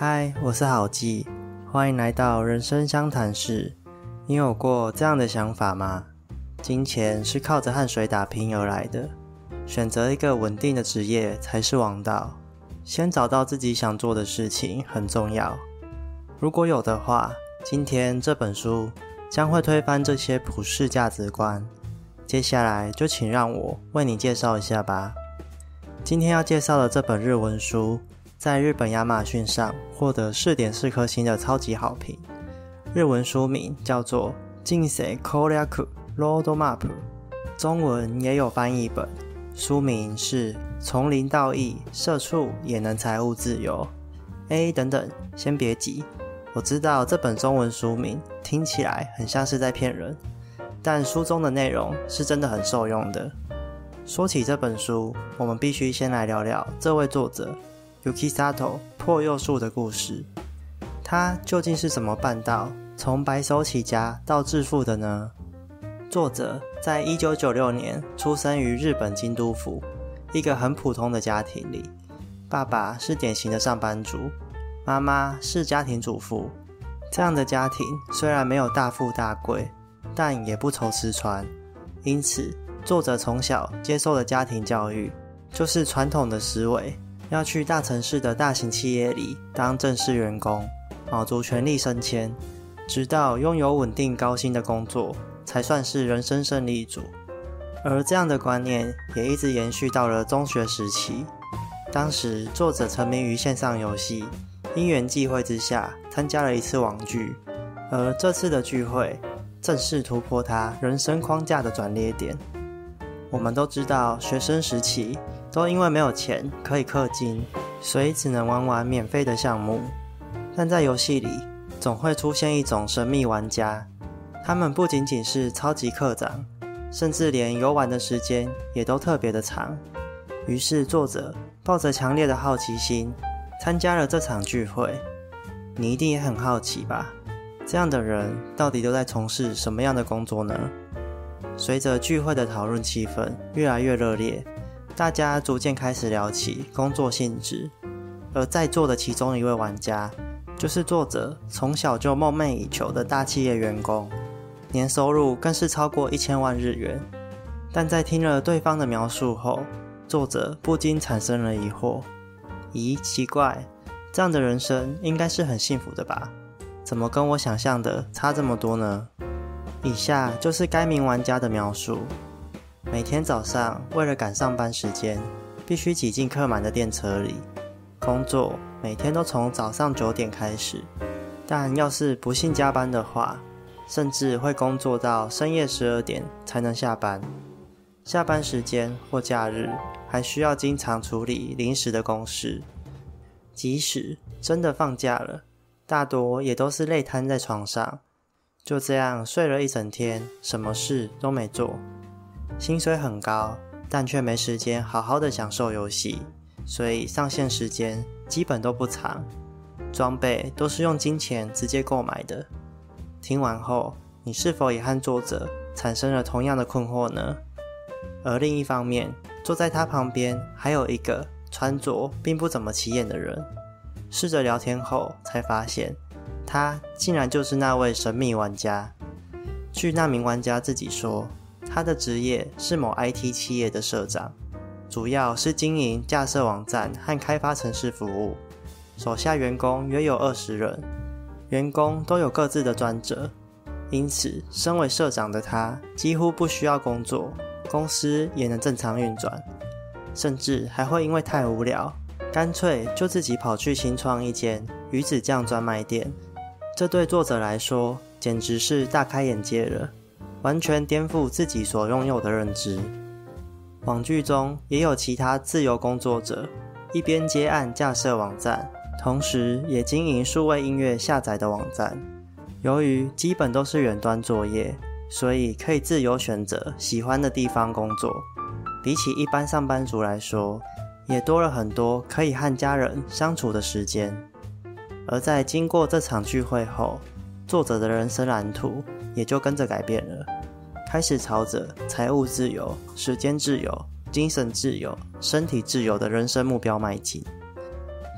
嗨，我是好记，欢迎来到人生相谈室。你有过这样的想法吗？金钱是靠着汗水打拼而来的，选择一个稳定的职业才是王道。先找到自己想做的事情很重要。如果有的话，今天这本书将会推翻这些普世价值观。接下来就请让我为你介绍一下吧。今天要介绍的这本日文书，在日本亚马逊上获得四点四颗星的超级好评。日文书名叫做《进水 Koryaku Roadmap》，中文也有翻译本，书名是《从零到一，社畜也能财务自由》。哎，等等，先别急，我知道这本中文书名听起来很像是在骗人，但书中的内容是真的很受用的。说起这本书，我们必须先来聊聊这位作者 Yuki Sato 破幼树的故事。他究竟是怎么办到从白手起家到致富的呢？作者在一九九六年出生于日本京都府一个很普通的家庭里，爸爸是典型的上班族，妈妈是家庭主妇。这样的家庭虽然没有大富大贵，但也不愁吃穿，因此。作者从小接受的家庭教育，就是传统的思维，要去大城市的大型企业里当正式员工，卯足全力升迁，直到拥有稳定高薪的工作，才算是人生胜利组。而这样的观念也一直延续到了中学时期。当时作者沉迷于线上游戏，因缘际会之下参加了一次网聚，而这次的聚会正是突破他人生框架的转捩点。我们都知道，学生时期都因为没有钱可以氪金，所以只能玩玩免费的项目。但在游戏里，总会出现一种神秘玩家，他们不仅仅是超级课长，甚至连游玩的时间也都特别的长。于是，作者抱着强烈的好奇心参加了这场聚会。你一定也很好奇吧？这样的人到底都在从事什么样的工作呢？随着聚会的讨论气氛越来越热烈，大家逐渐开始聊起工作性质。而在座的其中一位玩家，就是作者从小就梦寐以求的大企业员工，年收入更是超过一千万日元。但在听了对方的描述后，作者不禁产生了疑惑：咦，奇怪，这样的人生应该是很幸福的吧？怎么跟我想象的差这么多呢？以下就是该名玩家的描述：每天早上为了赶上班时间，必须挤进客满的电车里工作。每天都从早上九点开始，但要是不幸加班的话，甚至会工作到深夜十二点才能下班。下班时间或假日，还需要经常处理临时的公事。即使真的放假了，大多也都是累瘫在床上。就这样睡了一整天，什么事都没做。薪水很高，但却没时间好好的享受游戏，所以上线时间基本都不长。装备都是用金钱直接购买的。听完后，你是否也和作者产生了同样的困惑呢？而另一方面，坐在他旁边还有一个穿着并不怎么起眼的人。试着聊天后，才发现。他竟然就是那位神秘玩家。据那名玩家自己说，他的职业是某 IT 企业的社长，主要是经营架设网站和开发城市服务，手下员工约有二十人，员工都有各自的专责，因此身为社长的他几乎不需要工作，公司也能正常运转，甚至还会因为太无聊，干脆就自己跑去新创一间鱼子酱专卖店。这对作者来说简直是大开眼界了，完全颠覆自己所拥有的认知。网剧中也有其他自由工作者，一边接案架设网站，同时也经营数位音乐下载的网站。由于基本都是远端作业，所以可以自由选择喜欢的地方工作。比起一般上班族来说，也多了很多可以和家人相处的时间。而在经过这场聚会后，作者的人生蓝图也就跟着改变了，开始朝着财务自由、时间自由、精神自由、身体自由的人生目标迈进。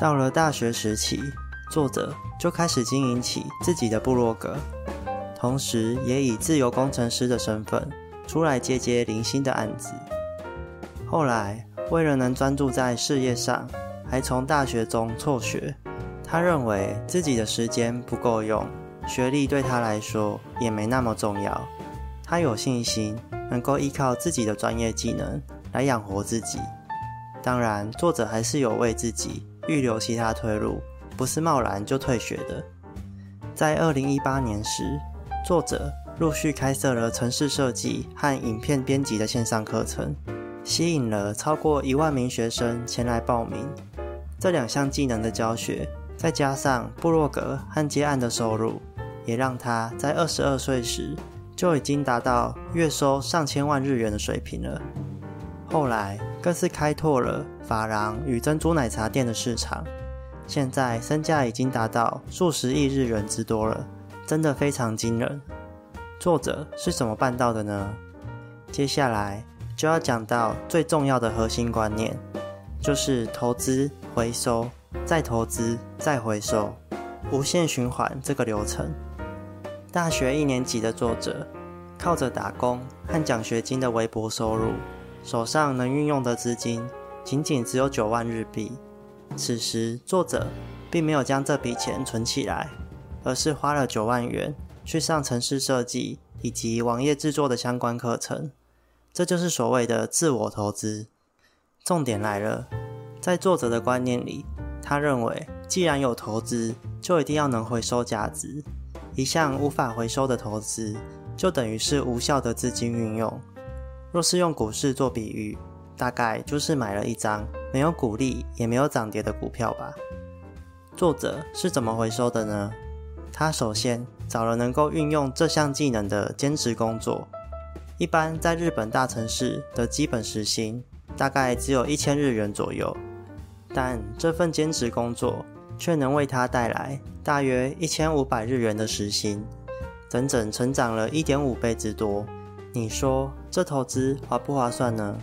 到了大学时期，作者就开始经营起自己的部落格，同时也以自由工程师的身份出来接接零星的案子。后来，为了能专注在事业上，还从大学中辍学。他认为自己的时间不够用，学历对他来说也没那么重要。他有信心能够依靠自己的专业技能来养活自己。当然，作者还是有为自己预留其他退路，不是贸然就退学的。在二零一八年时，作者陆续开设了城市设计和影片编辑的线上课程，吸引了超过一万名学生前来报名。这两项技能的教学。再加上布洛格和接案的收入，也让他在二十二岁时就已经达到月收上千万日元的水平了。后来更是开拓了法郎与珍珠奶茶店的市场，现在身价已经达到数十亿日元之多了，真的非常惊人。作者是怎么办到的呢？接下来就要讲到最重要的核心观念，就是投资回收。再投资，再回收，无限循环这个流程。大学一年级的作者，靠着打工和奖学金的微薄收入，手上能运用的资金仅仅只有九万日币。此时，作者并没有将这笔钱存起来，而是花了九万元去上城市设计以及网页制作的相关课程。这就是所谓的自我投资。重点来了，在作者的观念里。他认为，既然有投资，就一定要能回收价值。一项无法回收的投资，就等于是无效的资金运用。若是用股市做比喻，大概就是买了一张没有股利也没有涨跌的股票吧。作者是怎么回收的呢？他首先找了能够运用这项技能的兼职工作。一般在日本大城市的基本时薪大概只有一千日元左右。但这份兼职工作却能为他带来大约一千五百日元的时薪，整整成长了一点五倍之多。你说这投资划不划算呢？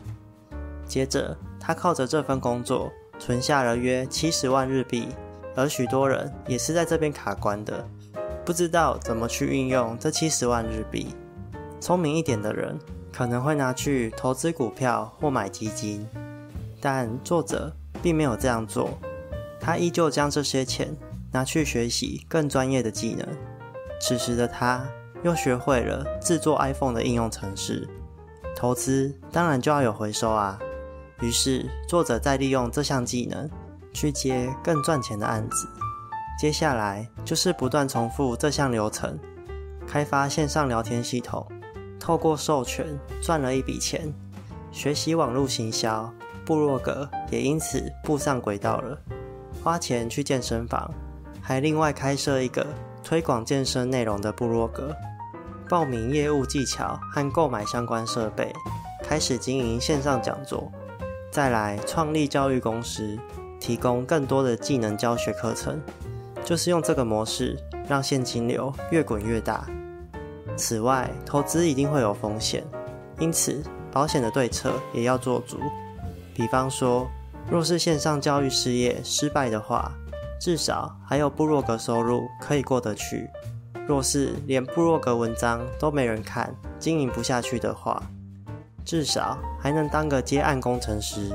接着，他靠着这份工作存下了约七十万日币，而许多人也是在这边卡关的，不知道怎么去运用这七十万日币。聪明一点的人可能会拿去投资股票或买基金，但作者。并没有这样做，他依旧将这些钱拿去学习更专业的技能。此时的他又学会了制作 iPhone 的应用程式。投资当然就要有回收啊。于是作者再利用这项技能去接更赚钱的案子。接下来就是不断重复这项流程，开发线上聊天系统，透过授权赚了一笔钱，学习网络行销。部落格也因此步上轨道了，花钱去健身房，还另外开设一个推广健身内容的部落格，报名业务技巧和购买相关设备，开始经营线上讲座，再来创立教育公司，提供更多的技能教学课程，就是用这个模式让现金流越滚越大。此外，投资一定会有风险，因此保险的对策也要做足。比方说，若是线上教育事业失败的话，至少还有部落格收入可以过得去；若是连部落格文章都没人看，经营不下去的话，至少还能当个接案工程师；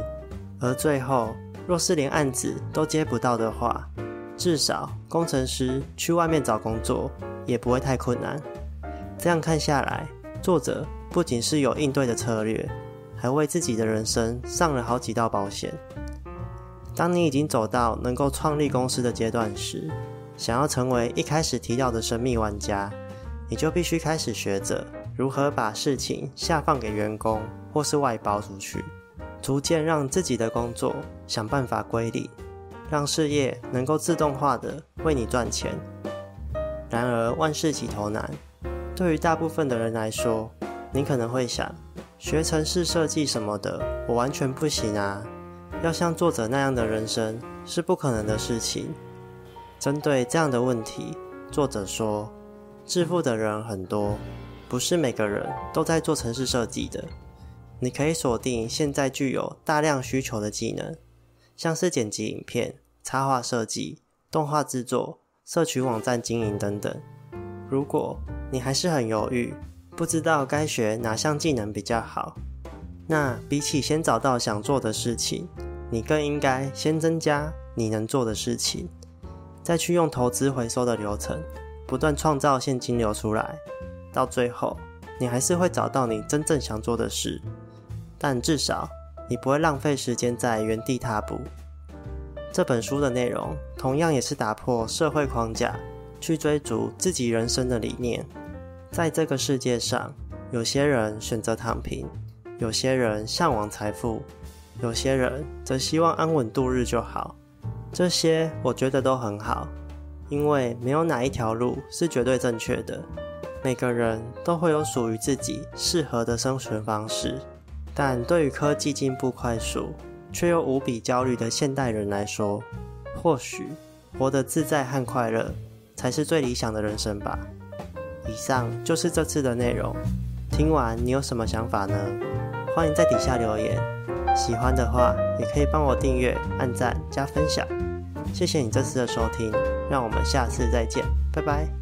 而最后，若是连案子都接不到的话，至少工程师去外面找工作也不会太困难。这样看下来，作者不仅是有应对的策略。还为自己的人生上了好几道保险。当你已经走到能够创立公司的阶段时，想要成为一开始提到的神秘玩家，你就必须开始学着如何把事情下放给员工或是外包出去，逐渐让自己的工作想办法归零，让事业能够自动化的为你赚钱。然而万事起头难，对于大部分的人来说，你可能会想。学城市设计什么的，我完全不行啊！要像作者那样的人生是不可能的事情。针对这样的问题，作者说：致富的人很多，不是每个人都在做城市设计的。你可以锁定现在具有大量需求的技能，像是剪辑影片、插画设计、动画制作、社群网站经营等等。如果你还是很犹豫，不知道该学哪项技能比较好，那比起先找到想做的事情，你更应该先增加你能做的事情，再去用投资回收的流程，不断创造现金流出来。到最后，你还是会找到你真正想做的事，但至少你不会浪费时间在原地踏步。这本书的内容同样也是打破社会框架，去追逐自己人生的理念。在这个世界上，有些人选择躺平，有些人向往财富，有些人则希望安稳度日就好。这些我觉得都很好，因为没有哪一条路是绝对正确的。每个人都会有属于自己适合的生存方式，但对于科技进步快速。却又无比焦虑的现代人来说，或许活得自在和快乐才是最理想的人生吧。以上就是这次的内容，听完你有什么想法呢？欢迎在底下留言。喜欢的话也可以帮我订阅、按赞、加分享。谢谢你这次的收听，让我们下次再见，拜拜。